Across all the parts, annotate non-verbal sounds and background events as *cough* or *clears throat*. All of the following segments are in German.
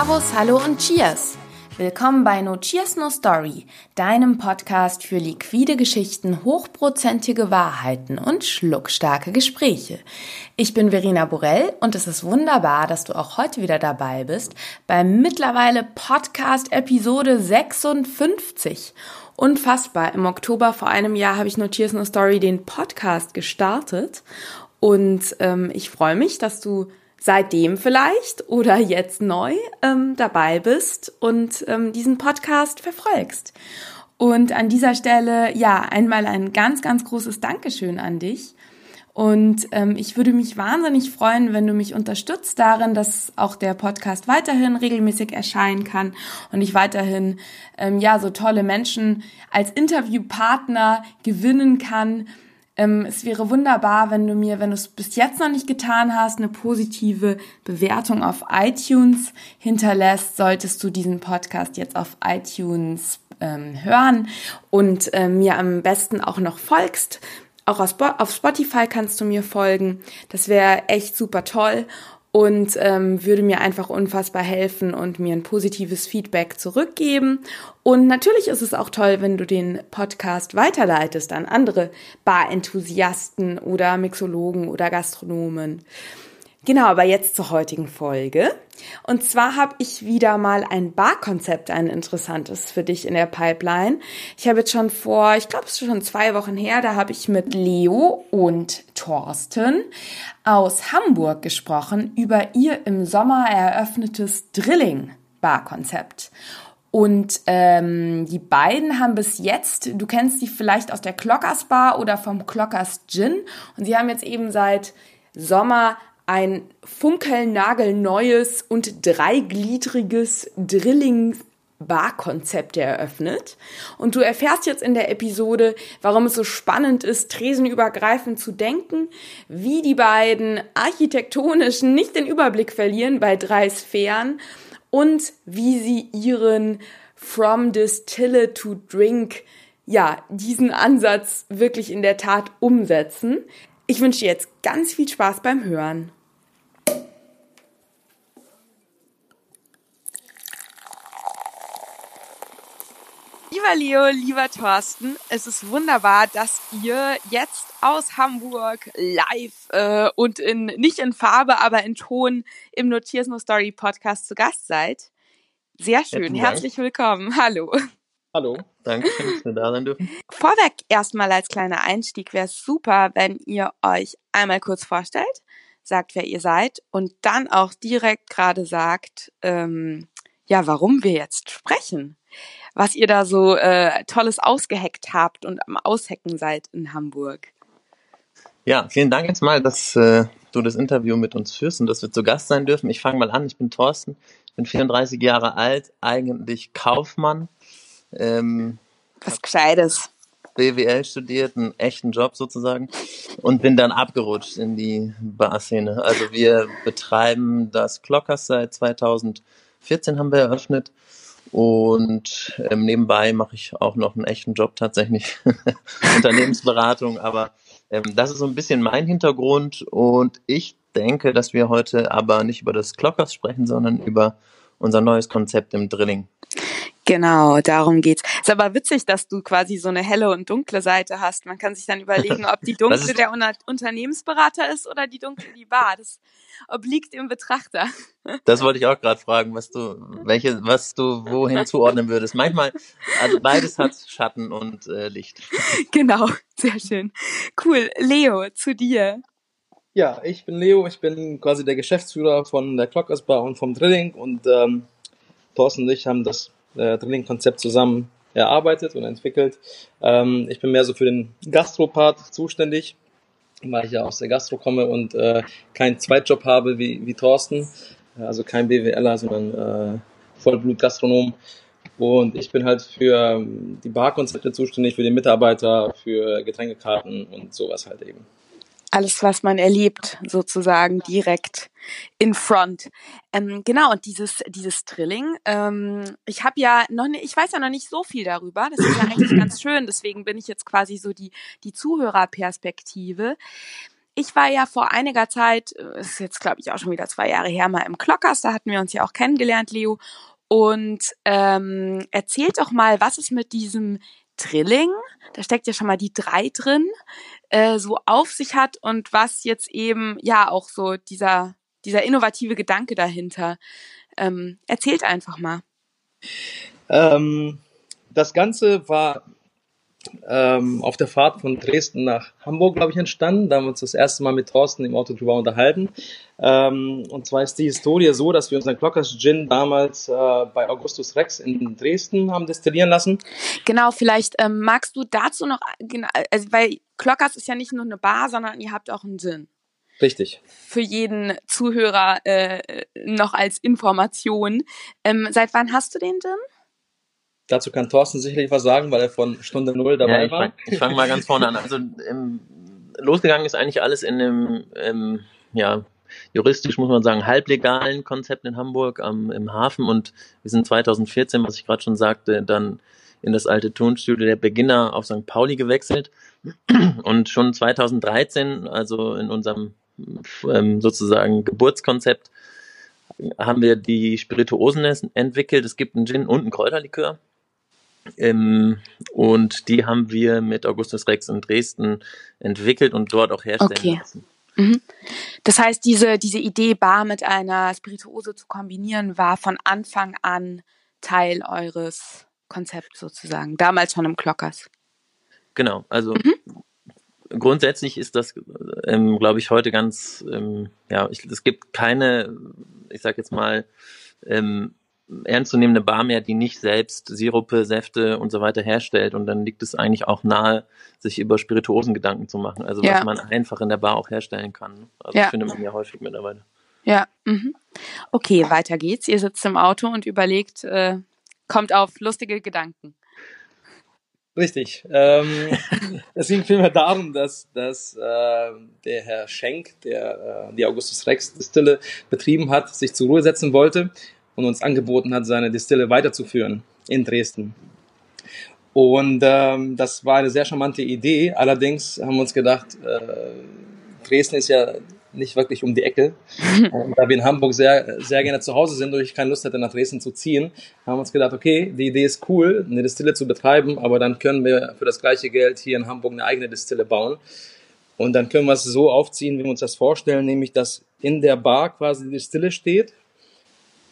Servus, Hallo und Cheers! Willkommen bei No Cheers No Story, deinem Podcast für liquide Geschichten, hochprozentige Wahrheiten und schluckstarke Gespräche. Ich bin Verena Borell und es ist wunderbar, dass du auch heute wieder dabei bist beim mittlerweile Podcast Episode 56. Unfassbar. Im Oktober vor einem Jahr habe ich No Cheers No Story den Podcast gestartet und ähm, ich freue mich, dass du seitdem vielleicht oder jetzt neu ähm, dabei bist und ähm, diesen Podcast verfolgst. Und an dieser Stelle, ja, einmal ein ganz, ganz großes Dankeschön an dich. Und ähm, ich würde mich wahnsinnig freuen, wenn du mich unterstützt darin, dass auch der Podcast weiterhin regelmäßig erscheinen kann und ich weiterhin ähm, ja so tolle Menschen als Interviewpartner gewinnen kann, ähm, es wäre wunderbar, wenn du mir, wenn du es bis jetzt noch nicht getan hast, eine positive Bewertung auf iTunes hinterlässt. Solltest du diesen Podcast jetzt auf iTunes ähm, hören und äh, mir am besten auch noch folgst. Auch auf Spotify kannst du mir folgen. Das wäre echt super toll und ähm, würde mir einfach unfassbar helfen und mir ein positives Feedback zurückgeben. Und natürlich ist es auch toll, wenn du den Podcast weiterleitest an andere Bar-Enthusiasten oder Mixologen oder Gastronomen. Genau, aber jetzt zur heutigen Folge. Und zwar habe ich wieder mal ein Barkonzept, ein interessantes für dich in der Pipeline. Ich habe jetzt schon vor, ich glaube, es ist schon zwei Wochen her, da habe ich mit Leo und Thorsten aus Hamburg gesprochen über ihr im Sommer eröffnetes Drilling-Barkonzept. Und ähm, die beiden haben bis jetzt, du kennst die vielleicht aus der Clockers Bar oder vom Clockers Gin. Und sie haben jetzt eben seit Sommer ein funkelnagelneues und dreigliedriges Drilling Barkonzept eröffnet. Und du erfährst jetzt in der Episode, warum es so spannend ist, tresenübergreifend zu denken, wie die beiden architektonisch nicht den Überblick verlieren bei drei Sphären und wie sie ihren From Distille to Drink, ja, diesen Ansatz wirklich in der Tat umsetzen. Ich wünsche dir jetzt ganz viel Spaß beim Hören. Lieber Leo, lieber Thorsten, es ist wunderbar, dass ihr jetzt aus Hamburg live äh, und in nicht in Farbe, aber in Ton im Notiers No Story Podcast zu Gast seid. Sehr schön, herzlich willkommen. Hallo. Hallo, danke, dass wir da sein dürfen. Vorweg erstmal als kleiner Einstieg wäre es super, wenn ihr euch einmal kurz vorstellt, sagt, wer ihr seid und dann auch direkt gerade sagt, ähm, ja, warum wir jetzt sprechen was ihr da so äh, Tolles ausgeheckt habt und am Aushecken seid in Hamburg. Ja, vielen Dank jetzt mal, dass äh, du das Interview mit uns führst und dass wir zu Gast sein dürfen. Ich fange mal an. Ich bin Thorsten, bin 34 Jahre alt, eigentlich Kaufmann. Ähm, was Gescheites. BWL studiert, einen echten Job sozusagen und bin dann abgerutscht in die Barszene. Also wir betreiben das Clockers seit 2014 haben wir eröffnet und ähm, nebenbei mache ich auch noch einen echten Job tatsächlich, *laughs* Unternehmensberatung. Aber ähm, das ist so ein bisschen mein Hintergrund. Und ich denke, dass wir heute aber nicht über das Clockers sprechen, sondern über unser neues Konzept im Drilling. Genau, darum geht's. Ist aber witzig, dass du quasi so eine helle und dunkle Seite hast. Man kann sich dann überlegen, ob die *laughs* dunkle der Unternehmensberater ist oder die dunkle die Bar. Das obliegt im Betrachter. *laughs* Das wollte ich auch gerade fragen, was du, welche, was du wohin zuordnen würdest. Manchmal, also beides hat Schatten und äh, Licht. *laughs* Genau, sehr schön. Cool. Leo, zu dir. Ja, ich bin Leo, ich bin quasi der Geschäftsführer von der Clockers Bar und vom Drilling und ähm, Thorsten und ich haben das äh, Drilling-Konzept zusammen erarbeitet und entwickelt. Ähm, ich bin mehr so für den Gastro-Part zuständig weil ich ja aus der Gastro komme und äh, keinen Zweitjob habe wie, wie Thorsten, also kein BWLer, sondern äh, Vollblut-Gastronom. Und ich bin halt für ähm, die Barkonzepte zuständig, für den Mitarbeiter, für Getränkekarten und sowas halt eben alles, was man erlebt, sozusagen direkt in Front. Ähm, genau, und dieses, dieses Drilling, ähm, ich habe ja noch nicht, ich weiß ja noch nicht so viel darüber. Das ist ja eigentlich ganz *laughs* schön, deswegen bin ich jetzt quasi so die, die Zuhörerperspektive. ich war ja vor einiger Zeit, äh, ist jetzt glaube ich auch schon wieder zwei Jahre her, mal im Klockers, da hatten wir uns ja auch kennengelernt, Leo. Und ähm, erzählt doch mal, was es mit diesem Drilling, da steckt ja schon mal die drei drin, äh, so auf sich hat und was jetzt eben ja auch so dieser dieser innovative Gedanke dahinter. Ähm, erzählt einfach mal. Ähm, das Ganze war ähm, auf der Fahrt von Dresden nach Hamburg, glaube ich, entstanden. Da haben wir uns das erste Mal mit Thorsten im Auto drüber unterhalten. Ähm, und zwar ist die Historie so, dass wir unseren Clockers Gin damals äh, bei Augustus Rex in Dresden haben destillieren lassen. Genau, vielleicht ähm, magst du dazu noch, also, weil Clockers ist ja nicht nur eine Bar, sondern ihr habt auch einen Gin. Richtig. Für jeden Zuhörer äh, noch als Information. Ähm, seit wann hast du den Gin? Dazu kann Thorsten sicherlich was sagen, weil er von Stunde Null dabei ja, ich war. Fang, ich fange mal ganz vorne an. Also im, losgegangen ist eigentlich alles in einem, im, ja, juristisch muss man sagen, halblegalen Konzept in Hamburg am, im Hafen und wir sind 2014, was ich gerade schon sagte, dann in das alte Tonstudio der Beginner auf St. Pauli gewechselt und schon 2013, also in unserem ähm, sozusagen Geburtskonzept, haben wir die Spirituosen entwickelt. Es gibt einen Gin und einen Kräuterlikör. Ähm, und die haben wir mit Augustus Rex in Dresden entwickelt und dort auch herstellen okay. lassen. Mhm. Das heißt, diese, diese Idee, Bar mit einer Spirituose zu kombinieren, war von Anfang an Teil eures Konzepts sozusagen, damals schon im Klockers. Genau, also mhm. grundsätzlich ist das, ähm, glaube ich, heute ganz, ähm, ja, ich, es gibt keine, ich sag jetzt mal, ähm, ernstzunehmende Bar mehr, die nicht selbst Sirupe, Säfte und so weiter herstellt. Und dann liegt es eigentlich auch nahe, sich über Spirituosen Gedanken zu machen. Also ja. was man einfach in der Bar auch herstellen kann. Also ja. das findet man ja häufig mittlerweile. Ja, mhm. okay, weiter geht's. Ihr sitzt im Auto und überlegt, äh, kommt auf lustige Gedanken. Richtig. Ähm, *laughs* es ging vielmehr darum, dass, dass äh, der Herr Schenk, der äh, die Augustus Rex Distille betrieben hat, sich zur Ruhe setzen wollte und uns angeboten hat, seine Distille weiterzuführen in Dresden. Und ähm, das war eine sehr charmante Idee. Allerdings haben wir uns gedacht, äh, Dresden ist ja nicht wirklich um die Ecke. Und *laughs* da wir in Hamburg sehr, sehr gerne zu Hause sind und ich keine Lust hatte, nach Dresden zu ziehen, haben wir uns gedacht, okay, die Idee ist cool, eine Distille zu betreiben, aber dann können wir für das gleiche Geld hier in Hamburg eine eigene Distille bauen. Und dann können wir es so aufziehen, wie wir uns das vorstellen, nämlich dass in der Bar quasi die Distille steht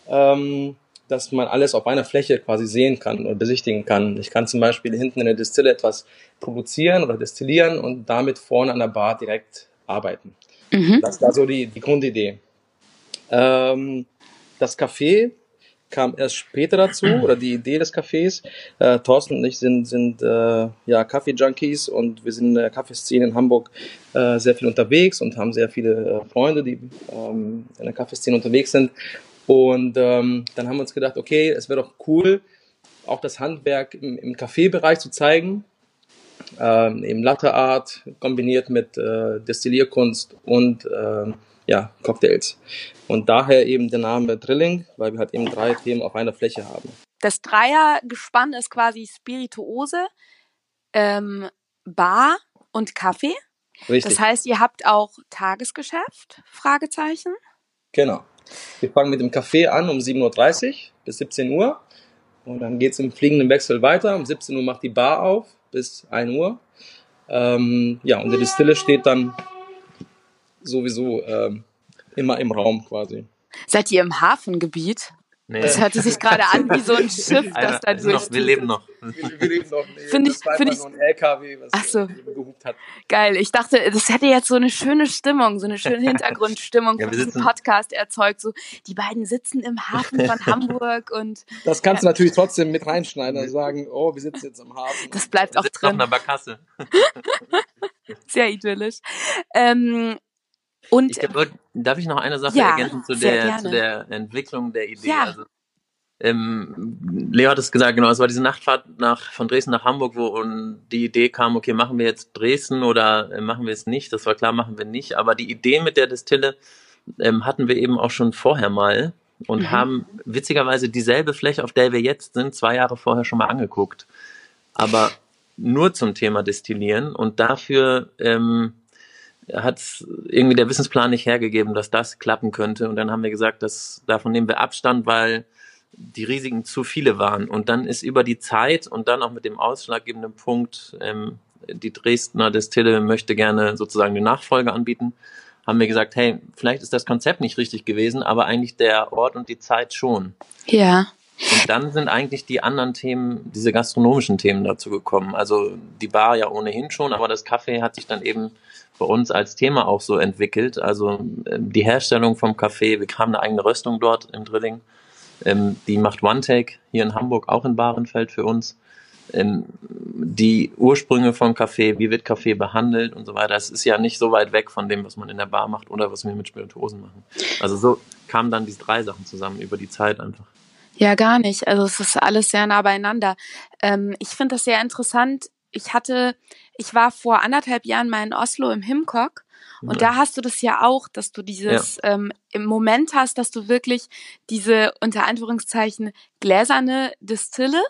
ähm, dass man alles auf einer Fläche quasi sehen kann und besichtigen kann. Ich kann zum Beispiel hinten in der Distille etwas produzieren oder destillieren und damit vorne an der Bar direkt arbeiten. Mhm. Das war so die, die Grundidee. Ähm, das Café kam erst später dazu oder die Idee des Cafés. Äh, Thorsten und ich sind, sind äh, ja Kaffee-Junkies und wir sind in der Kaffeeszene in Hamburg äh, sehr viel unterwegs und haben sehr viele äh, Freunde, die ähm, in der Kaffeeszene unterwegs sind. Und ähm, dann haben wir uns gedacht, okay, es wäre doch cool, auch das Handwerk im, im Kaffeebereich zu zeigen. Ähm, eben Latte Art kombiniert mit äh, Destillierkunst und äh, ja, Cocktails. Und daher eben der Name Drilling, weil wir halt eben drei Themen auf einer Fläche haben. Das Dreiergespann ist quasi Spirituose, ähm, Bar und Kaffee. Richtig. Das heißt, ihr habt auch Tagesgeschäft? Fragezeichen. Genau. Wir fangen mit dem Kaffee an um 7.30 Uhr bis 17 Uhr. Und dann geht es im fliegenden Wechsel weiter. Um 17 Uhr macht die Bar auf bis 1 Uhr. Ähm, ja, und die Distille steht dann sowieso ähm, immer im Raum quasi. Seid ihr im Hafengebiet? Nee. Das hörte sich gerade an wie so ein Schiff, das da durch. Wir leben noch. Wir, wir leben noch. Nee, Finde ich, finde ich. ein LKW, was Ach so. gehupt hat. Geil. Ich dachte, das hätte jetzt so eine schöne Stimmung, so eine schöne *laughs* Hintergrundstimmung ja, für diesen Podcast erzeugt. So, die beiden sitzen im Hafen von Hamburg und. *laughs* Das kannst ja. du natürlich trotzdem mit reinschneiden und sagen, oh, wir sitzen jetzt im Hafen. Das bleibt auch drin. Auf einer Barkasse. *laughs* Sehr idyllisch. Ähm, und ich, darf ich noch eine Sache ja, ergänzen zu der, zu der Entwicklung der Idee? Ja. Also, ähm, Leo hat es gesagt, genau, es war diese Nachtfahrt nach, von Dresden nach Hamburg, wo die Idee kam, okay, machen wir jetzt Dresden oder äh, machen wir es nicht? Das war klar, machen wir nicht. Aber die Idee mit der Distille ähm, hatten wir eben auch schon vorher mal und mhm. haben witzigerweise dieselbe Fläche, auf der wir jetzt sind, zwei Jahre vorher schon mal angeguckt. Aber nur zum Thema Destillieren und dafür ähm, hat irgendwie der Wissensplan nicht hergegeben, dass das klappen könnte. Und dann haben wir gesagt, dass davon nehmen wir Abstand, weil die Risiken zu viele waren. Und dann ist über die Zeit und dann auch mit dem ausschlaggebenden Punkt, ähm, die Dresdner Destille möchte gerne sozusagen eine Nachfolge anbieten, haben wir gesagt, hey, vielleicht ist das Konzept nicht richtig gewesen, aber eigentlich der Ort und die Zeit schon. Ja. Und dann sind eigentlich die anderen Themen, diese gastronomischen Themen dazu gekommen. Also die Bar ja ohnehin schon, aber das Kaffee hat sich dann eben bei uns als Thema auch so entwickelt. Also ähm, die Herstellung vom Kaffee, wir haben eine eigene Röstung dort im Drilling. Ähm, die macht One Take hier in Hamburg, auch in Bahrenfeld für uns. Ähm, die Ursprünge vom Kaffee, wie wird Kaffee behandelt und so weiter. Es ist ja nicht so weit weg von dem, was man in der Bar macht oder was wir mit Spirituosen machen. Also so kamen dann diese drei Sachen zusammen über die Zeit einfach. Ja, gar nicht. Also es ist alles sehr nah beieinander. Ähm, ich finde das sehr interessant. Ich hatte, ich war vor anderthalb Jahren mal in Oslo im Himkok und ja. da hast du das ja auch, dass du dieses ja. ähm, im Moment hast, dass du wirklich diese unter Anführungszeichen gläserne Distille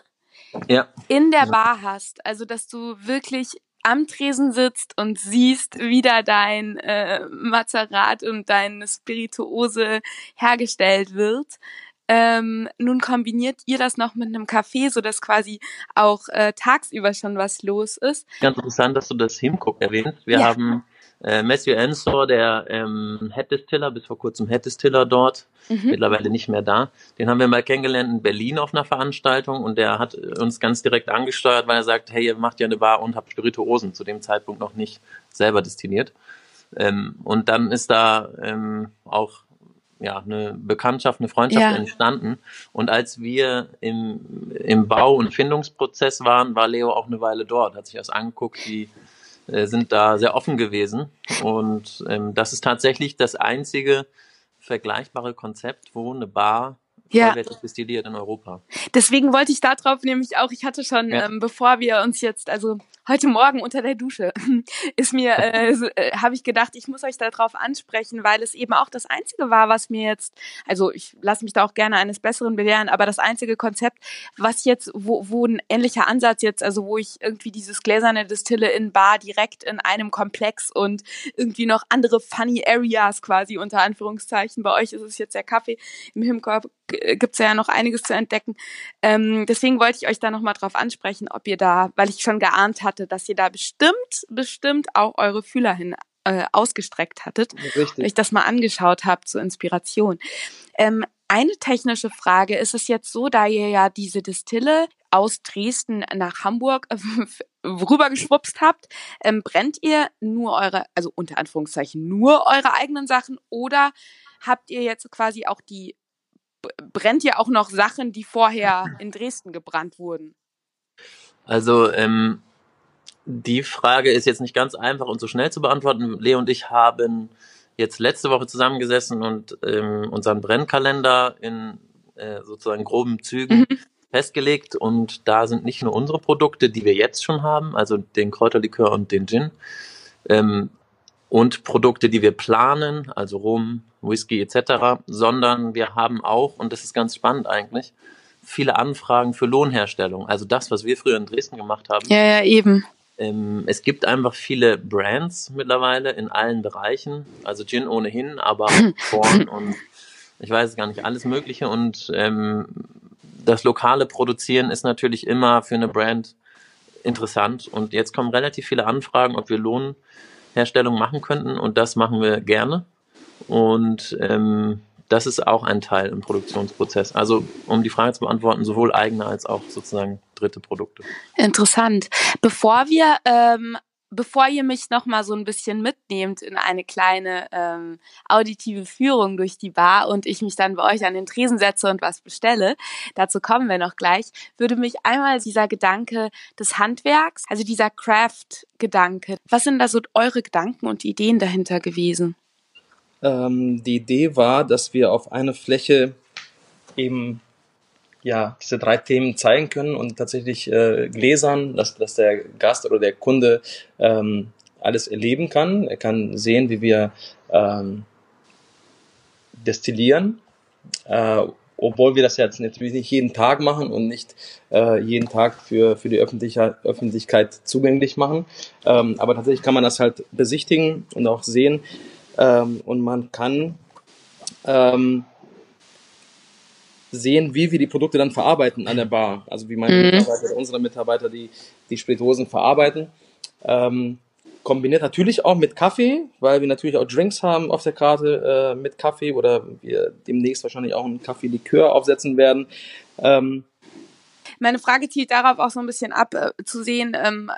ja. in der Bar hast. Also dass du wirklich am Tresen sitzt und siehst, wie da dein äh, Mazerat und deine Spirituose hergestellt wird. Ähm, nun kombiniert ihr das noch mit einem Café, so dass quasi auch äh, tagsüber schon was los ist. Ganz interessant, dass du das Himcook erwähnst. Wir ja. haben äh, Matthew Ensor, der ähm, Head Distiller, bis vor kurzem Head Distiller dort, mhm. mittlerweile nicht mehr da. Den haben wir mal kennengelernt in Berlin auf einer Veranstaltung und der hat uns ganz direkt angesteuert, weil er sagt, hey, ihr macht ja eine Bar und habt Spirituosen, zu dem Zeitpunkt noch nicht selber destilliert. Ähm, und dann ist da ähm, auch ja, eine Bekanntschaft, eine Freundschaft ja. entstanden. Und als wir im, im Bau- und Findungsprozess waren, war Leo auch eine Weile dort, hat sich das angeguckt, die äh, sind da sehr offen gewesen. Und ähm, das ist tatsächlich das einzige vergleichbare Konzept, wo eine Bar ja. destilliert in Europa. Deswegen wollte ich darauf nämlich auch, ich hatte schon, ja. ähm, bevor wir uns jetzt, also heute Morgen unter der Dusche *laughs* ist mir, äh, *laughs* äh, habe ich gedacht, ich muss euch darauf ansprechen, weil es eben auch das Einzige war, was mir jetzt, also ich lasse mich da auch gerne eines Besseren belehren, aber das einzige Konzept, was jetzt, wo, wo ein ähnlicher Ansatz jetzt, also wo ich irgendwie dieses gläserne Distille in Bar direkt in einem Komplex und irgendwie noch andere funny Areas quasi unter Anführungszeichen. Bei euch ist es jetzt der Kaffee. Im Himkorb gibt's ja noch einiges zu entdecken. Ähm, deswegen wollte ich euch da nochmal drauf ansprechen, ob ihr da, weil ich schon geahnt hatte, dass ihr da bestimmt, bestimmt auch eure Fühler hin äh, ausgestreckt hattet. Richtig. Euch das mal angeschaut habt zur Inspiration. Ähm, eine technische Frage, ist es jetzt so, da ihr ja diese Distille aus Dresden nach Hamburg äh, *laughs* rübergeschwupst habt, ähm, brennt ihr nur eure, also unter Anführungszeichen nur eure eigenen Sachen oder habt ihr jetzt quasi auch die brennt ja auch noch Sachen, die vorher *laughs* in Dresden gebrannt wurden? Also ähm, die Frage ist jetzt nicht ganz einfach und so schnell zu beantworten. Leo und ich haben jetzt letzte Woche zusammengesessen und ähm, unseren Brennkalender in äh, sozusagen groben Zügen mhm. festgelegt und da sind nicht nur unsere Produkte, die wir jetzt schon haben, also den Kräuterlikör und den Gin, ähm, und Produkte, die wir planen, also Rum, Whisky etc., sondern wir haben auch, und das ist ganz spannend eigentlich, viele Anfragen für Lohnherstellung. Also das, was wir früher in Dresden gemacht haben. Ja, ja, eben. Ähm, es gibt einfach viele Brands mittlerweile in allen Bereichen. Also Gin ohnehin, aber *laughs* Korn und ich weiß gar nicht, alles Mögliche. Und ähm, das lokale Produzieren ist natürlich immer für eine Brand interessant. Und jetzt kommen relativ viele Anfragen, ob wir Lohnherstellung machen könnten. Und das machen wir gerne. Und ähm, das ist auch ein Teil im Produktionsprozess. Also um die Frage zu beantworten, sowohl eigene als auch sozusagen dritte Produkte. Interessant. Bevor wir ähm, bevor ihr mich noch mal so ein bisschen mitnehmt in eine kleine ähm, auditive Führung durch die Bar und ich mich dann bei euch an den Tresen setze und was bestelle, dazu kommen wir noch gleich, würde mich einmal dieser Gedanke des Handwerks, also dieser Craft-Gedanke, was sind da so eure Gedanken und Ideen dahinter gewesen? Ähm, die Idee war, dass wir auf einer Fläche eben ja diese drei Themen zeigen können und tatsächlich äh, gläsern, dass, dass der Gast oder der Kunde ähm, alles erleben kann. Er kann sehen, wie wir ähm, destillieren äh, obwohl wir das jetzt natürlich nicht jeden Tag machen und nicht äh, jeden Tag für, für die Öffentliche, Öffentlichkeit zugänglich machen. Ähm, aber tatsächlich kann man das halt besichtigen und auch sehen. Ähm, und man kann ähm, sehen, wie wir die Produkte dann verarbeiten an der Bar. Also wie meine mhm. Mitarbeiter, unsere Mitarbeiter die, die Spirituosen verarbeiten. Ähm, kombiniert natürlich auch mit Kaffee, weil wir natürlich auch Drinks haben auf der Karte äh, mit Kaffee oder wir demnächst wahrscheinlich auch einen Kaffee-Likör aufsetzen werden. Ähm, meine Frage zielt darauf auch so ein bisschen ab, äh, zu sehen, ähm,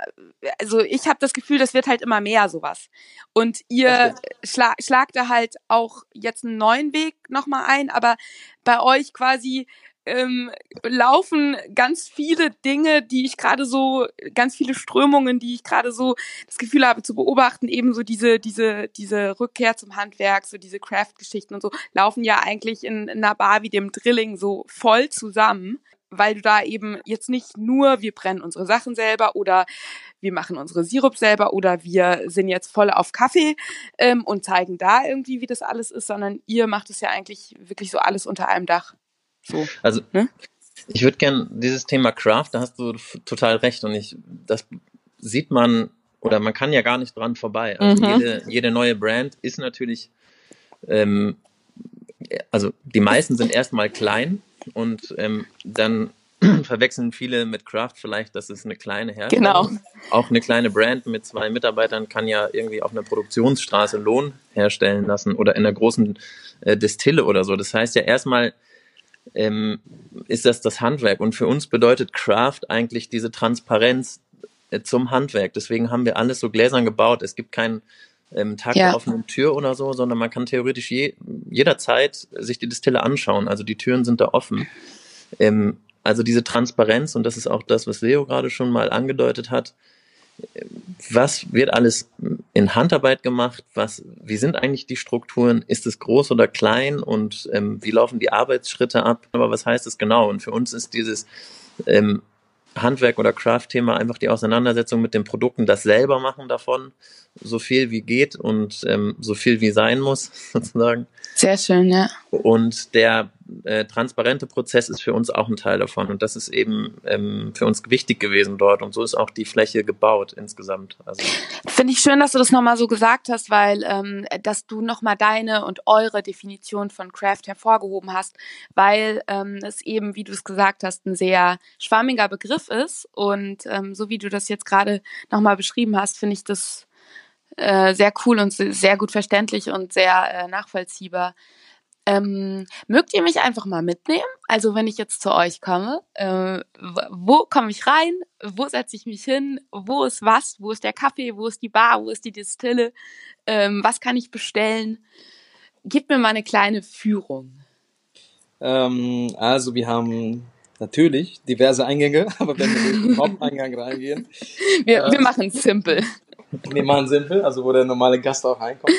also ich habe das Gefühl, das wird halt immer mehr sowas. Und ihr schla schlagt da halt auch jetzt einen neuen Weg nochmal ein, aber bei euch quasi ähm, laufen ganz viele Dinge, die ich gerade so, ganz viele Strömungen, die ich gerade so das Gefühl habe zu beobachten, ebenso diese, diese, diese Rückkehr zum Handwerk, so diese Craft-Geschichten und so, laufen ja eigentlich in, in einer Bar wie dem Drilling so voll zusammen, weil du da eben jetzt nicht nur, wir brennen unsere Sachen selber oder wir machen unsere Sirup selber oder wir sind jetzt voll auf Kaffee ähm, und zeigen da irgendwie, wie das alles ist, sondern ihr macht es ja eigentlich wirklich so alles unter einem Dach. So. Also ne? ich würde gern dieses Thema Craft, da hast du total recht und ich, das sieht man oder man kann ja gar nicht dran vorbei. Also mhm. jede, jede neue Brand ist natürlich, ähm, also die meisten sind erstmal klein und ähm, dann *clears throat* verwechseln viele mit Craft vielleicht, dass es eine kleine Herstellung. Genau. Auch eine kleine Brand mit zwei Mitarbeitern kann ja irgendwie auf einer Produktionsstraße Lohn herstellen lassen oder in einer großen äh, Distille oder so. Das heißt ja erstmal ähm, ist das das Handwerk. Und für uns bedeutet Craft eigentlich diese Transparenz äh, zum Handwerk. Deswegen haben wir alles so gläsern gebaut. Es gibt keinen ähm, Tag ja. der offenen Tür oder so, sondern man kann theoretisch je, jederzeit sich die Distille anschauen. Also die Türen sind da offen. Ähm, also diese Transparenz, und das ist auch das, was Leo gerade schon mal angedeutet hat, was wird alles in Handarbeit gemacht? Was, wie sind eigentlich die Strukturen? Ist es groß oder klein? Und ähm, wie laufen die Arbeitsschritte ab? Aber was heißt es genau? Und für uns ist dieses ähm, Handwerk- oder Craft-Thema einfach die Auseinandersetzung mit den Produkten, das selber machen davon, so viel wie geht und ähm, so viel wie sein muss, *laughs* sozusagen. Sehr schön, ja. Und der äh, transparente Prozess ist für uns auch ein Teil davon. Und das ist eben ähm, für uns wichtig gewesen dort. Und so ist auch die Fläche gebaut insgesamt. Also. Finde ich schön, dass du das nochmal so gesagt hast, weil ähm, dass du nochmal deine und eure Definition von Craft hervorgehoben hast, weil ähm, es eben, wie du es gesagt hast, ein sehr schwammiger Begriff ist. Und ähm, so wie du das jetzt gerade nochmal beschrieben hast, finde ich das äh, sehr cool und sehr gut verständlich und sehr äh, nachvollziehbar. Ähm, mögt ihr mich einfach mal mitnehmen? Also wenn ich jetzt zu euch komme, äh, wo komme ich rein? Wo setze ich mich hin? Wo ist was? Wo ist der Kaffee? Wo ist die Bar? Wo ist die Distille? Ähm, was kann ich bestellen? Gib mir mal eine kleine Führung. Ähm, also wir haben natürlich diverse Eingänge, *laughs* aber wenn wir in den Haupteingang reingehen. Wir, äh, wir machen es simpel. Wir machen simpel, also wo der normale Gast auch reinkommt.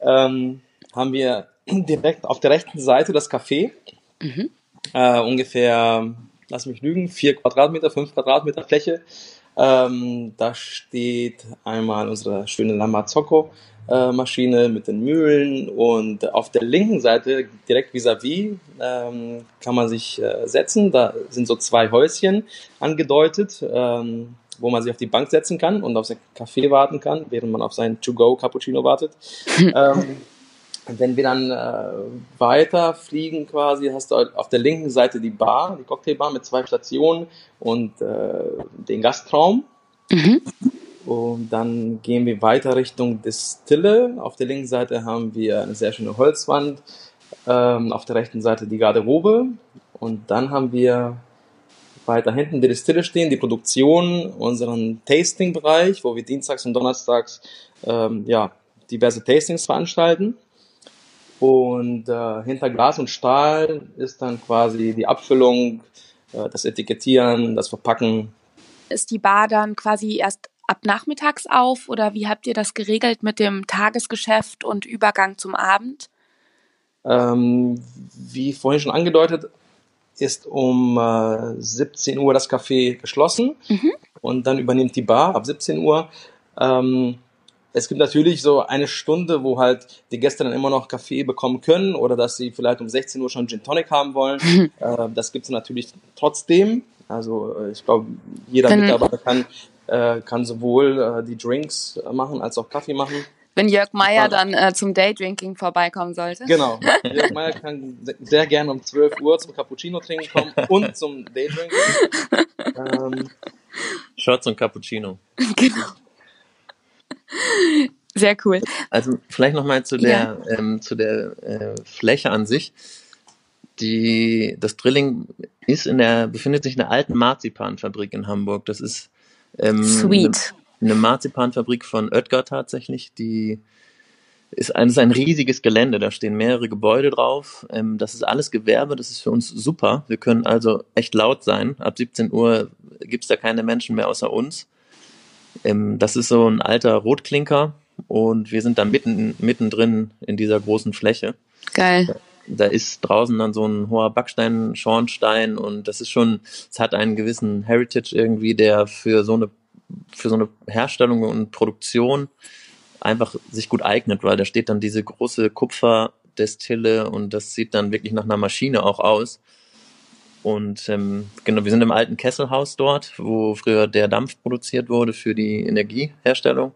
Ähm, haben wir direkt auf der rechten Seite das Café. Mhm. Äh, ungefähr, lass mich lügen, vier Quadratmeter, fünf Quadratmeter Fläche. Ähm, da steht einmal unsere schöne Lamazocco äh, Maschine mit den Mühlen und auf der linken Seite direkt vis-à-vis -vis, ähm, kann man sich äh, setzen. Da sind so zwei Häuschen angedeutet, ähm, wo man sich auf die Bank setzen kann und auf sein Kaffee warten kann, während man auf seinen To-Go Cappuccino wartet. *laughs* ähm, wenn wir dann äh, weiter fliegen quasi, hast du auf der linken Seite die Bar, die Cocktailbar mit zwei Stationen und äh, den Gastraum. Mhm. Und dann gehen wir weiter Richtung Distille. Auf der linken Seite haben wir eine sehr schöne Holzwand. Ähm, auf der rechten Seite die Garderobe. Und dann haben wir weiter hinten die Distille stehen, die Produktion, unseren Tasting-Bereich, wo wir dienstags und donnerstags ähm, ja, diverse Tastings veranstalten. Und äh, hinter Glas und Stahl ist dann quasi die Abfüllung, äh, das Etikettieren, das Verpacken. Ist die Bar dann quasi erst ab nachmittags auf oder wie habt ihr das geregelt mit dem Tagesgeschäft und Übergang zum Abend? Ähm, wie vorhin schon angedeutet, ist um äh, 17 Uhr das Café geschlossen mhm. und dann übernimmt die Bar ab 17 Uhr. Ähm, es gibt natürlich so eine Stunde, wo halt die Gäste dann immer noch Kaffee bekommen können oder dass sie vielleicht um 16 Uhr schon Gin Tonic haben wollen. *laughs* äh, das gibt es natürlich trotzdem. Also äh, ich glaube, jeder Wenn, Mitarbeiter kann, äh, kann sowohl äh, die Drinks machen als auch Kaffee machen. Wenn Jörg Meier dann äh, zum Daydrinking vorbeikommen sollte. Genau. *laughs* Jörg Meier kann sehr gerne um 12 Uhr zum Cappuccino trinken kommen und zum Daydrinking. *laughs* ähm, Shots und Cappuccino. Genau. Sehr cool. Also vielleicht nochmal zu der, ja. ähm, zu der äh, Fläche an sich. Die, das Drilling ist in der, befindet sich in der alten Marzipanfabrik in Hamburg. Das ist ähm, Sweet. Eine, eine Marzipanfabrik von Oetker tatsächlich, die ist ein, ist ein riesiges Gelände, da stehen mehrere Gebäude drauf. Ähm, das ist alles Gewerbe, das ist für uns super. Wir können also echt laut sein. Ab 17 Uhr gibt es da keine Menschen mehr außer uns. Ähm, das ist so ein alter Rotklinker und wir sind da mitten, mittendrin in dieser großen Fläche. Geil. Da ist draußen dann so ein hoher Backstein-Schornstein und das ist schon, es hat einen gewissen Heritage irgendwie, der für so eine, für so eine Herstellung und Produktion einfach sich gut eignet, weil da steht dann diese große Kupferdestille und das sieht dann wirklich nach einer Maschine auch aus. Und ähm, genau, wir sind im alten Kesselhaus dort, wo früher der Dampf produziert wurde für die Energieherstellung.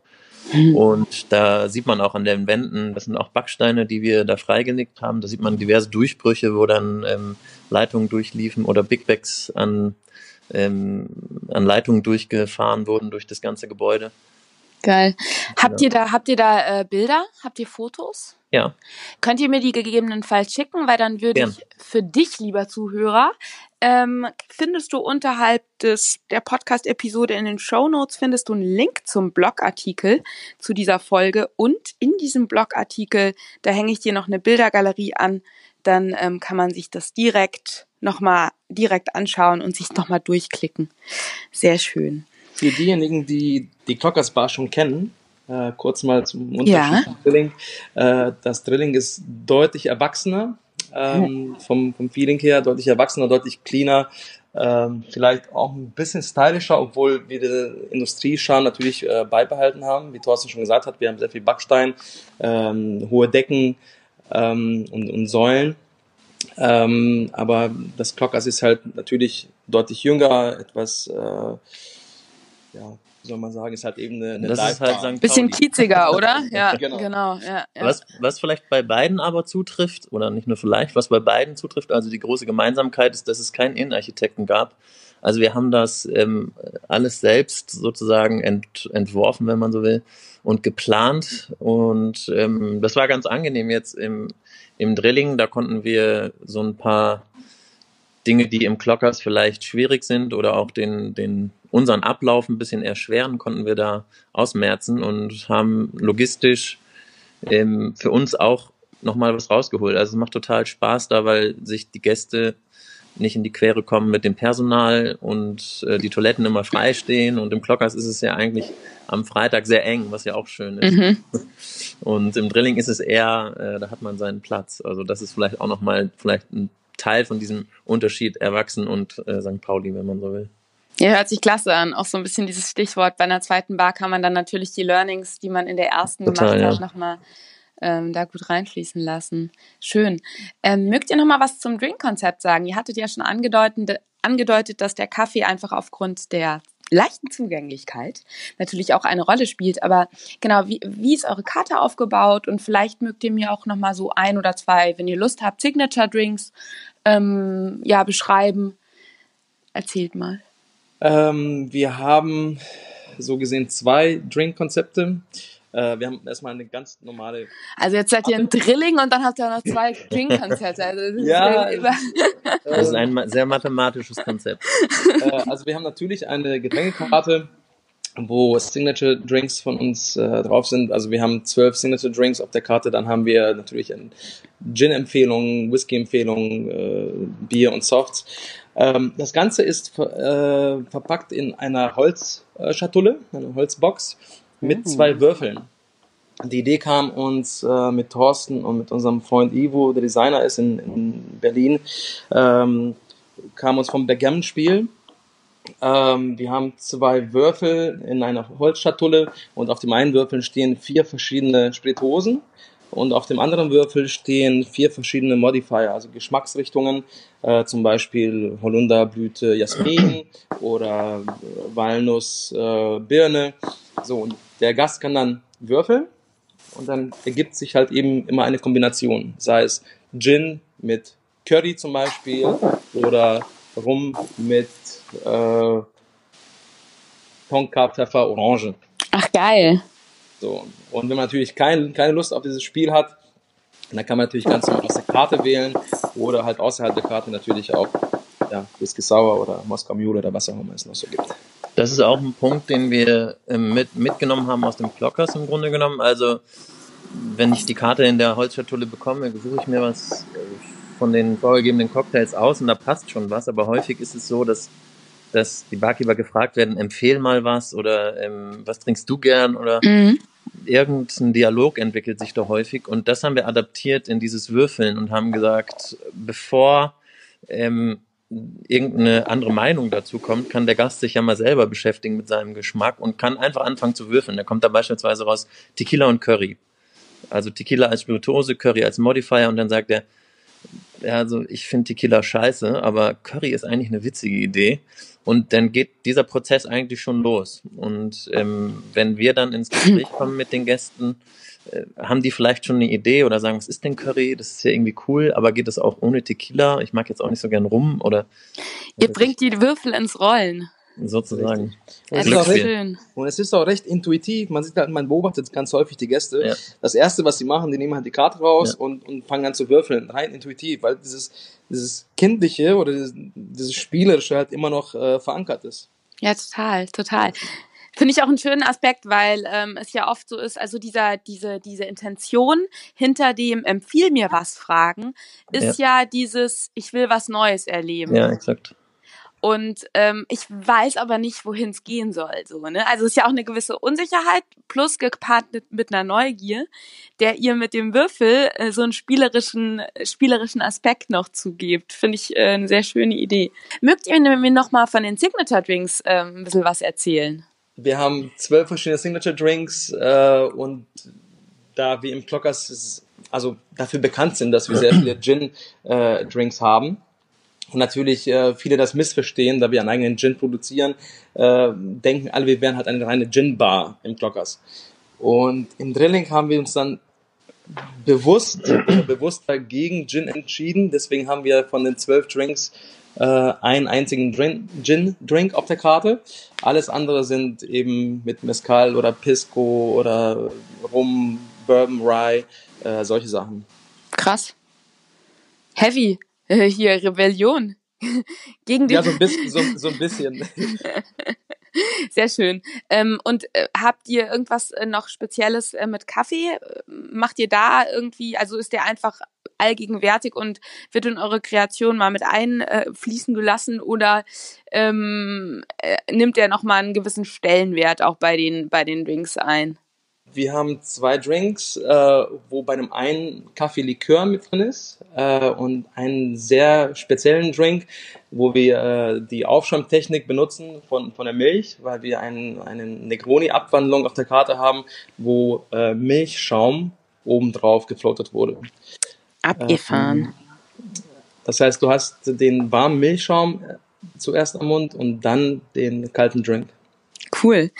Mhm. Und da sieht man auch an den Wänden, das sind auch Backsteine, die wir da freigelegt haben. Da sieht man diverse Durchbrüche, wo dann ähm, Leitungen durchliefen oder Big Bags an, ähm, an Leitungen durchgefahren wurden durch das ganze Gebäude. Geil. Habt ihr da, habt ihr da äh, Bilder? Habt ihr Fotos? Ja. Könnt ihr mir die gegebenenfalls schicken, weil dann würde ich für dich, lieber Zuhörer, ähm, findest du unterhalb des der Podcast-Episode in den Show Notes findest du einen Link zum Blogartikel zu dieser Folge und in diesem Blogartikel da hänge ich dir noch eine Bildergalerie an. Dann ähm, kann man sich das direkt nochmal direkt anschauen und sich nochmal durchklicken. Sehr schön. Für diejenigen, die die Clockers Bar schon kennen, äh, kurz mal zum Unterschied ja. zum Drilling. Äh, das Drilling ist deutlich erwachsener, ähm, vom, vom Feeling her, deutlich erwachsener, deutlich cleaner, ähm, vielleicht auch ein bisschen stylischer, obwohl wir den Industriescharme natürlich äh, beibehalten haben. Wie Thorsten schon gesagt hat, wir haben sehr viel Backstein, ähm, hohe Decken ähm, und, und Säulen. Ähm, aber das Clockers ist halt natürlich deutlich jünger, etwas äh, ja, wie soll man sagen, ist halt eben eine, eine das ist halt St. Bisschen kieziger, oder? *laughs* Ja, genau. genau ja, ja. Was, was vielleicht bei beiden aber zutrifft, oder nicht nur vielleicht, was bei beiden zutrifft, also die große Gemeinsamkeit ist, dass es keinen Innenarchitekten gab. Also wir haben das ähm, alles selbst sozusagen ent, entworfen, wenn man so will, und geplant. Und ähm, das war ganz angenehm jetzt im, im Drilling. Da konnten wir so ein paar Dinge, die im Clockers vielleicht schwierig sind oder auch den, den unseren Ablauf ein bisschen erschweren, konnten wir da ausmerzen und haben logistisch ähm, für uns auch nochmal was rausgeholt. Also es macht total Spaß da, weil sich die Gäste nicht in die Quere kommen mit dem Personal und äh, die Toiletten immer frei stehen. Und im Clockers ist es ja eigentlich am Freitag sehr eng, was ja auch schön ist. Mhm. Und im Drilling ist es eher, äh, da hat man seinen Platz. Also das ist vielleicht auch nochmal vielleicht ein Teil von diesem Unterschied Erwachsen und äh, St. Pauli, wenn man so will. Ja, hört sich klasse an. Auch so ein bisschen dieses Stichwort. Bei einer zweiten Bar kann man dann natürlich die Learnings, die man in der ersten Total, gemacht hat, ja. nochmal ähm, da gut reinfließen lassen. Schön. Ähm, mögt ihr nochmal was zum Drink-Konzept sagen? Ihr hattet ja schon angedeutet, angedeutet, dass der Kaffee einfach aufgrund der leichten Zugänglichkeit natürlich auch eine Rolle spielt. Aber genau, wie, wie ist eure Karte aufgebaut? Und vielleicht mögt ihr mir auch nochmal so ein oder zwei, wenn ihr Lust habt, Signature Drinks ähm, ja, beschreiben. Erzählt mal. Ähm, wir haben so gesehen zwei Drink-Konzepte. Äh, wir haben erstmal eine ganz normale. Also jetzt seid ihr ein Drilling und dann habt ihr noch zwei *laughs* Drink-Konzepte. Also das ja, ist das ist ein sehr mathematisches Konzept. Äh, also wir haben natürlich eine Getränkekarte, wo Signature Drinks von uns äh, drauf sind. Also wir haben zwölf Signature Drinks auf der Karte. Dann haben wir natürlich Gin-Empfehlungen, Whisky-Empfehlungen, äh, Bier und Softs. Ähm, das Ganze ist äh, verpackt in einer Holzschatulle, einer Holzbox mit mhm. zwei Würfeln. Die Idee kam uns äh, mit Thorsten und mit unserem Freund Ivo, der Designer ist in, in Berlin, ähm, kam uns vom Backgammon-Spiel. Ähm, wir haben zwei Würfel in einer Holzschatulle und auf dem einen Würfel stehen vier verschiedene Spiritosen und auf dem anderen Würfel stehen vier verschiedene Modifier, also Geschmacksrichtungen, äh, zum Beispiel Holunderblüte, Jasmin *clears throat* oder Walnuss, äh, Birne. So, und der Gast kann dann würfeln und dann ergibt sich halt eben immer eine Kombination, sei es Gin mit Curry zum Beispiel oder Rum mit äh, Tonka, Pfeffer, Orange. Ach geil. So. Und wenn man natürlich kein, keine Lust auf dieses Spiel hat, dann kann man natürlich ganz normal aus der Karte wählen oder halt außerhalb der Karte natürlich auch ja, Whisky Sour oder Moskau Mule oder was auch immer es noch so gibt. Das ist auch ein Punkt, den wir ähm, mit, mitgenommen haben aus dem Blockers im Grunde genommen. Also wenn ich die Karte in der Holzschatulle bekomme, suche ich mir was äh, von den vorgegebenen Cocktails aus und da passt schon was. Aber häufig ist es so, dass, dass die Barkeeper gefragt werden, empfehl mal was oder ähm, was trinkst du gern oder mhm. irgendein Dialog entwickelt sich da häufig. Und das haben wir adaptiert in dieses Würfeln und haben gesagt, bevor ähm, irgendeine andere Meinung dazu kommt, kann der Gast sich ja mal selber beschäftigen mit seinem Geschmack und kann einfach anfangen zu würfeln. Da kommt da beispielsweise raus Tequila und Curry. Also Tequila als Spirituose, Curry als Modifier und dann sagt er, also ich finde Tequila scheiße, aber Curry ist eigentlich eine witzige Idee. Und dann geht dieser Prozess eigentlich schon los. Und ähm, wenn wir dann ins Gespräch *clears throat* kommen mit den Gästen, äh, haben die vielleicht schon eine Idee oder sagen, was ist denn Curry? Das ist ja irgendwie cool, aber geht das auch ohne Tequila? Ich mag jetzt auch nicht so gern rum oder. Ihr bringt die Würfel ins Rollen. Sozusagen. Und es, ist recht, und es ist auch recht intuitiv. Man sieht halt, man beobachtet ganz häufig die Gäste. Ja. Das erste, was sie machen, die nehmen halt die Karte raus ja. und, und fangen an zu würfeln. Rein intuitiv, weil dieses, dieses Kindliche oder dieses, dieses Spielerische halt immer noch äh, verankert ist. Ja, total, total. Finde ich auch einen schönen Aspekt, weil ähm, es ja oft so ist, also dieser, diese, diese Intention hinter dem Empfiehl mir was fragen, ist ja, ja dieses, ich will was Neues erleben. Ja, exakt. Und ähm, ich weiß aber nicht, wohin es gehen soll. So, ne? Also es ist ja auch eine gewisse Unsicherheit plus gepaart mit, mit einer Neugier, der ihr mit dem Würfel äh, so einen spielerischen, spielerischen Aspekt noch zugibt. Finde ich äh, eine sehr schöne Idee. Mögt ihr mir noch mal von den Signature Drinks äh, ein bisschen was erzählen? Wir haben zwölf verschiedene Signature Drinks äh, und da wir im Clockers also dafür bekannt sind, dass wir sehr viele Gin äh, haben und natürlich äh, viele das missverstehen, da wir einen eigenen Gin produzieren, äh, denken alle, wir wären halt eine reine Gin-Bar im Clockers. Und im Drilling haben wir uns dann bewusst, *clears throat* bewusst dagegen Gin entschieden. Deswegen haben wir von den zwölf Drinks äh, einen einzigen Gin-Drink auf der Karte. Alles andere sind eben mit Mezcal oder Pisco oder Rum, Bourbon, Rye, äh, solche Sachen. Krass. Heavy äh, hier Rebellion *laughs* gegen die. Ja, so ein bisschen. So, so ein bisschen. *laughs* Sehr schön. Ähm, und äh, habt ihr irgendwas äh, noch Spezielles äh, mit Kaffee? Äh, macht ihr da irgendwie, also ist der einfach allgegenwärtig und wird in eure Kreation mal mit einfließen gelassen oder ähm, äh, nimmt er nochmal einen gewissen Stellenwert auch bei den, bei den Drinks ein? Wir haben zwei Drinks, äh, wo bei dem einen Kaffee-Likör mit drin ist äh, und einen sehr speziellen Drink, wo wir äh, die Aufschäumtechnik benutzen von, von der Milch, weil wir einen, eine Negroni-Abwandlung auf der Karte haben, wo äh, Milchschaum obendrauf gefloatet wurde. Abgefahren. Ähm, das heißt, du hast den warmen Milchschaum äh, zuerst am Mund und dann den kalten Drink. Cool.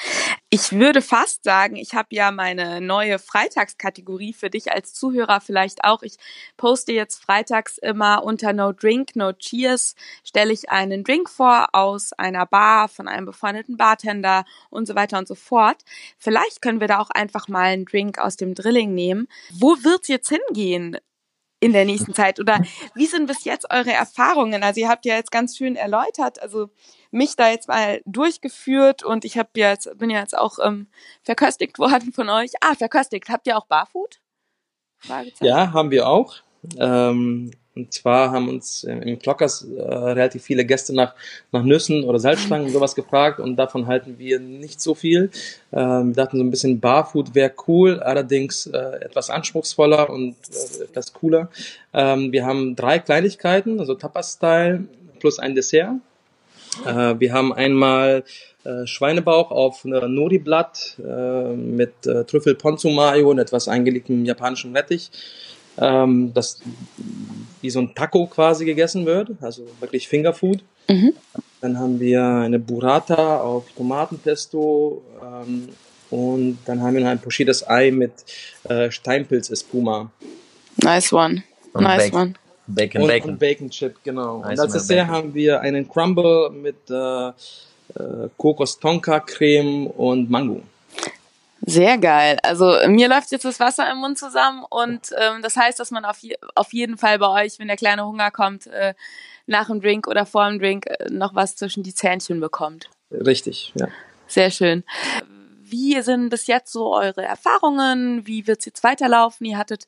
Ich würde fast sagen, ich habe ja meine neue Freitagskategorie für dich als Zuhörer vielleicht auch. Ich poste jetzt freitags immer unter No Drink, No Cheers, stelle ich einen Drink vor aus einer Bar, von einem befreundeten Bartender und so weiter und so fort. Vielleicht können wir da auch einfach mal einen Drink aus dem Drilling nehmen. Wo wird's jetzt hingehen? in der nächsten Zeit? Oder *laughs* wie sind bis jetzt eure Erfahrungen? Also ihr habt ja jetzt ganz schön erläutert, also mich da jetzt mal durchgeführt und ich habe jetzt bin ja jetzt auch ähm, verköstigt worden von euch. Ah, verköstigt. Habt ihr auch Barfood? Ja, haben wir auch. Ähm, und zwar haben uns im Clockers äh, relativ viele Gäste nach, nach Nüssen oder Salzstangen und sowas gefragt und davon halten wir nicht so viel. Ähm, wir dachten so ein bisschen Barfood wäre cool, allerdings äh, etwas anspruchsvoller und äh, etwas cooler. Ähm, wir haben drei Kleinigkeiten, also Tapas-Style plus ein Dessert Äh, wir haben einmal äh, Schweinebauch auf Nori-Blatt äh, mit äh, Trüffel Ponzu Mayo und etwas eingelegtem japanischen Rettich. Ähm, das wie so ein Taco quasi gegessen wird, also wirklich Fingerfood. Mhm. Dann haben wir eine Burrata auf Tomatenpesto ähm, und dann haben wir noch ein pochiertes Ei mit äh, Steinpilz-Espuma. Nice one. Und nice one. Bacon, und, Bacon. Und Bacon Chip, genau. Und als Dessert haben wir einen Crumble mit äh, äh, Kokos-Tonka-Creme und Mango. Sehr geil. Also mir läuft jetzt das Wasser im Mund zusammen und ähm, das heißt, dass man auf, je auf jeden Fall bei euch, wenn der kleine Hunger kommt, äh, nach dem Drink oder vor dem Drink äh, noch was zwischen die Zähnchen bekommt. Richtig, ja. Sehr schön. Wie sind bis jetzt so eure Erfahrungen? Wie wird's jetzt weiterlaufen? Ihr hattet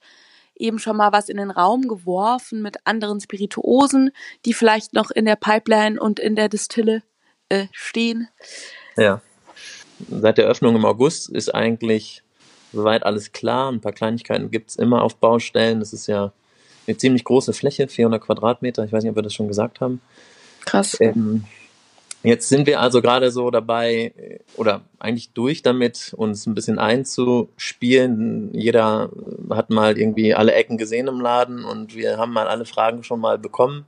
eben schon mal was in den Raum geworfen mit anderen Spirituosen, die vielleicht noch in der Pipeline und in der Distille äh, stehen. Ja. Seit der Öffnung im August ist eigentlich soweit alles klar. Ein paar Kleinigkeiten gibt's immer auf Baustellen. Das ist ja eine ziemlich große Fläche, 400 Quadratmeter. Ich weiß nicht, ob wir das schon gesagt haben. Krass. Ähm, jetzt sind wir also gerade so dabei oder eigentlich durch damit, uns ein bisschen einzuspielen. Jeder hat mal irgendwie alle Ecken gesehen im Laden und wir haben mal alle Fragen schon mal bekommen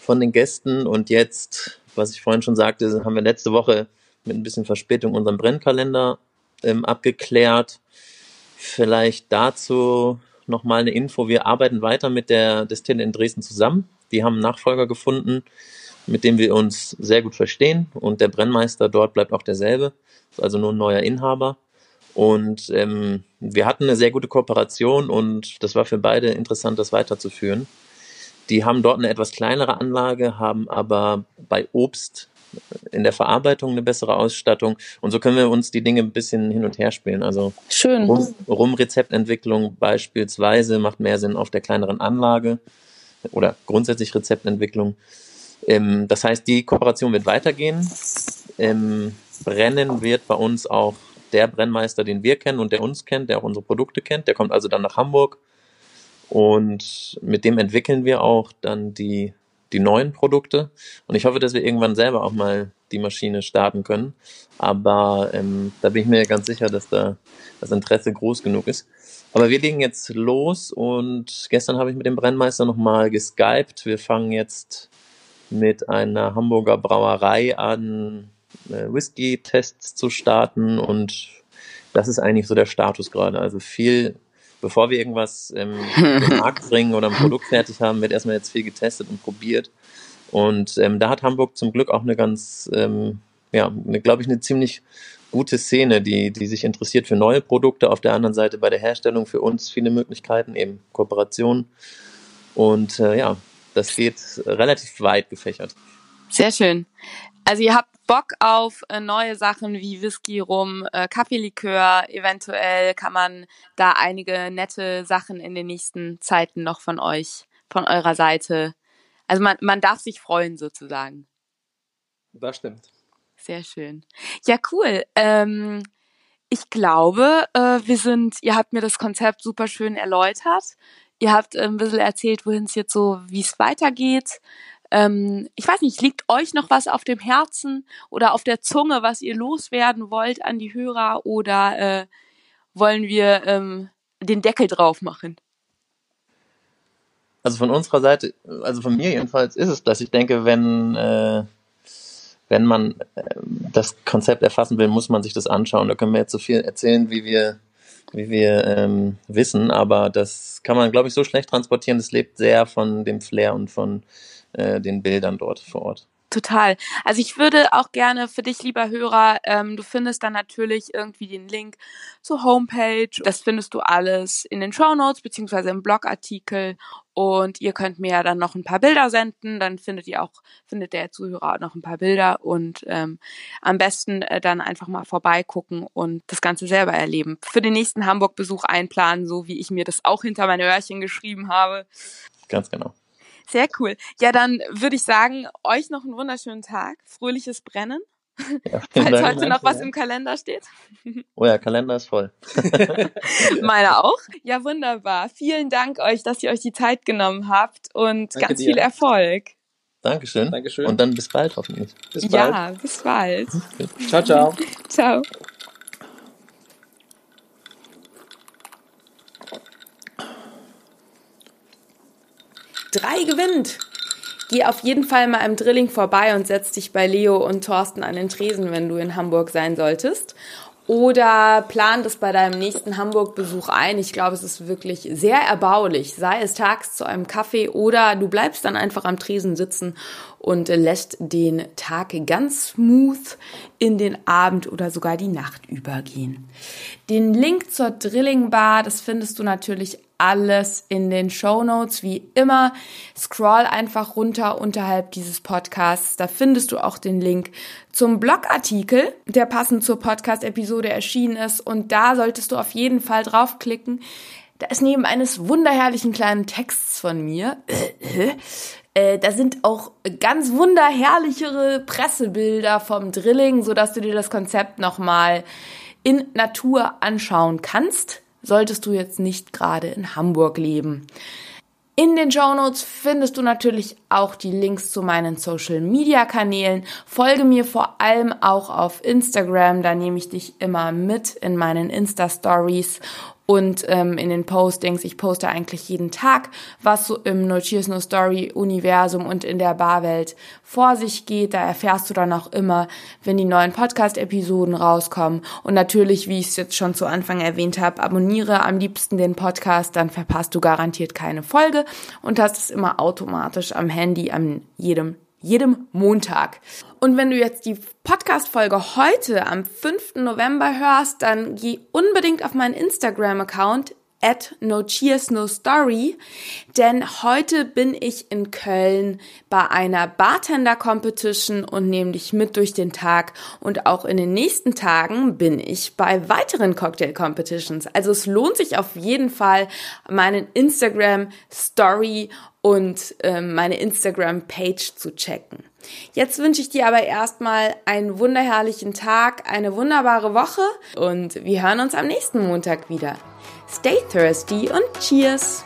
von den Gästen. Und jetzt, was ich vorhin schon sagte, haben wir letzte Woche mit ein bisschen Verspätung unseren Brennkalender ähm, abgeklärt. Vielleicht dazu nochmal eine Info. Wir arbeiten weiter mit der Destille in Dresden zusammen. Die haben einen Nachfolger gefunden, mit dem wir uns sehr gut verstehen. Und der Brennmeister dort bleibt auch derselbe. Ist also nur ein neuer Inhaber. Und ähm, wir hatten eine sehr gute Kooperation und das war für beide interessant, das weiterzuführen. Die haben dort eine etwas kleinere Anlage, haben aber bei Obst in der Verarbeitung eine bessere Ausstattung. Und so können wir uns die Dinge ein bisschen hin und her spielen. Also Schön. Rum, Rum-Rezeptentwicklung beispielsweise macht mehr Sinn auf der kleineren Anlage oder grundsätzlich Rezeptentwicklung. Ähm, das heißt, die Kooperation wird weitergehen. Ähm, Brennen wird bei uns auch der Brennmeister, den wir kennen und der uns kennt, der auch unsere Produkte kennt. Der kommt also dann nach Hamburg und mit dem entwickeln wir auch dann die die neuen Produkte. Und ich hoffe, dass wir irgendwann selber auch mal die Maschine starten können. Aber ähm, da bin ich mir ganz sicher, dass da das Interesse groß genug ist. Aber wir legen jetzt los und gestern habe ich mit dem Brennmeister nochmal geskypt. Wir fangen jetzt mit einer Hamburger Brauerei an, äh, Whisky-Tests zu starten und das ist eigentlich so der Status gerade. Also viel bevor wir irgendwas ähm, den *laughs* Markt bringen oder ein Produkt fertig haben, wird erstmal jetzt viel getestet und probiert. Und ähm, da hat Hamburg zum Glück auch eine ganz, ähm, ja, glaube ich, eine ziemlich gute Szene, die, die sich interessiert für neue Produkte. Auf der anderen Seite bei der Herstellung für uns viele Möglichkeiten, eben Kooperation. Und äh, ja, das geht relativ weit gefächert. Sehr schön. Also ihr habt Bock auf äh, neue Sachen wie Whisky, Rum, äh, Kaffeelikör. Eventuell kann man da einige nette Sachen in den nächsten Zeiten noch von euch, von eurer Seite. Also man, man darf sich freuen sozusagen. Das stimmt. Sehr schön. Ja, cool. Ähm, ich glaube, äh, wir sind, ihr habt mir das Konzept super schön erläutert. Ihr habt äh, ein bisschen erzählt, wohin es jetzt so, wie es weitergeht. Ähm, ich weiß nicht, liegt euch noch was auf dem Herzen oder auf der Zunge, was ihr loswerden wollt an die Hörer oder äh, wollen wir ähm, den Deckel drauf machen? Also von unserer Seite, also von mir jedenfalls ist es, dass ich denke, wenn äh, wenn man äh, das Konzept erfassen will, muss man sich das anschauen. Da können wir jetzt so viel erzählen, wie wir wie wir ähm, wissen, aber das kann man, glaube ich, so schlecht transportieren. Das lebt sehr von dem Flair und von äh, den Bildern dort vor Ort. Total. Also ich würde auch gerne für dich, lieber Hörer, ähm, du findest dann natürlich irgendwie den Link zur Homepage. Das findest du alles in den Show Notes beziehungsweise im Blogartikel. Und ihr könnt mir ja dann noch ein paar Bilder senden. Dann findet ihr auch, findet der Zuhörer auch noch ein paar Bilder und ähm, am besten äh, dann einfach mal vorbeigucken und das Ganze selber erleben. Für den nächsten Hamburg-Besuch einplanen, so wie ich mir das auch hinter meine Öhrchen geschrieben habe. Ganz genau. Sehr cool. Ja, dann würde ich sagen, euch noch einen wunderschönen Tag, fröhliches Brennen. Ja, *laughs* Falls Dank, heute noch was ja. im Kalender steht. *laughs* Oh ja, Kalender ist voll. *laughs* Meiner auch. Ja, wunderbar. Vielen Dank euch, dass ihr euch die Zeit genommen habt und Danke ganz dir. viel Erfolg. Dankeschön. Dankeschön. Und dann bis bald hoffentlich. Bis bald. Ja, bis bald. Ciao, ciao. Ciao. Drei gewinnt. Geh auf jeden Fall mal im Drilling vorbei und setz dich bei Leo und Thorsten an den Tresen, wenn du in Hamburg sein solltest. Oder plan das bei deinem nächsten Hamburg-Besuch ein. Ich glaube, es ist wirklich sehr erbaulich. Sei es tags zu einem Kaffee oder du bleibst dann einfach am Tresen sitzen und lässt den Tag ganz smooth in den Abend oder sogar die Nacht übergehen. Den Link zur Drilling Bar, das findest du natürlich alles in den Show Notes wie immer. Scroll einfach runter unterhalb dieses Podcasts. Da findest du auch den Link zum Blogartikel, der passend zur Podcast-Episode erschienen ist. Und da solltest du auf jeden Fall draufklicken. Da ist neben eines wunderherrlichen kleinen Texts von mir, *laughs* äh, da sind auch ganz wunderherrlichere Pressebilder vom Drilling, sodass du dir das Konzept nochmal in Natur anschauen kannst solltest du jetzt nicht gerade in Hamburg leben. In den Show Notes findest du natürlich auch die Links zu meinen Social Media Kanälen. Folge mir vor allem auch auf Instagram, da nehme ich dich immer mit in meinen Insta Stories und ähm, in den Postings. Ich poste eigentlich jeden Tag, was so im No Cheers No Story Universum und in der Barwelt vor sich geht. Da erfährst du dann auch immer, wenn die neuen Podcast-Episoden rauskommen. Und natürlich, wie ich es jetzt schon zu Anfang erwähnt habe, abonniere am liebsten den Podcast, dann verpasst du garantiert keine Folge und hast es immer automatisch am Handy an jedem jedem Montag. Und wenn du jetzt die Podcast-Folge heute am 5. November hörst, dann geh unbedingt auf meinen Instagram-Account at no cheers no story, denn heute bin ich in Köln bei einer Bartender Competition und nehme dich mit durch den Tag und auch in den nächsten Tagen bin ich bei weiteren Cocktail Competitions. Also es lohnt sich auf jeden Fall meinen Instagram Story und äh, meine Instagram-Page zu checken. Jetzt wünsche ich dir aber erstmal einen wunderherrlichen Tag, eine wunderbare Woche und wir hören uns am nächsten Montag wieder. Stay thirsty und cheers!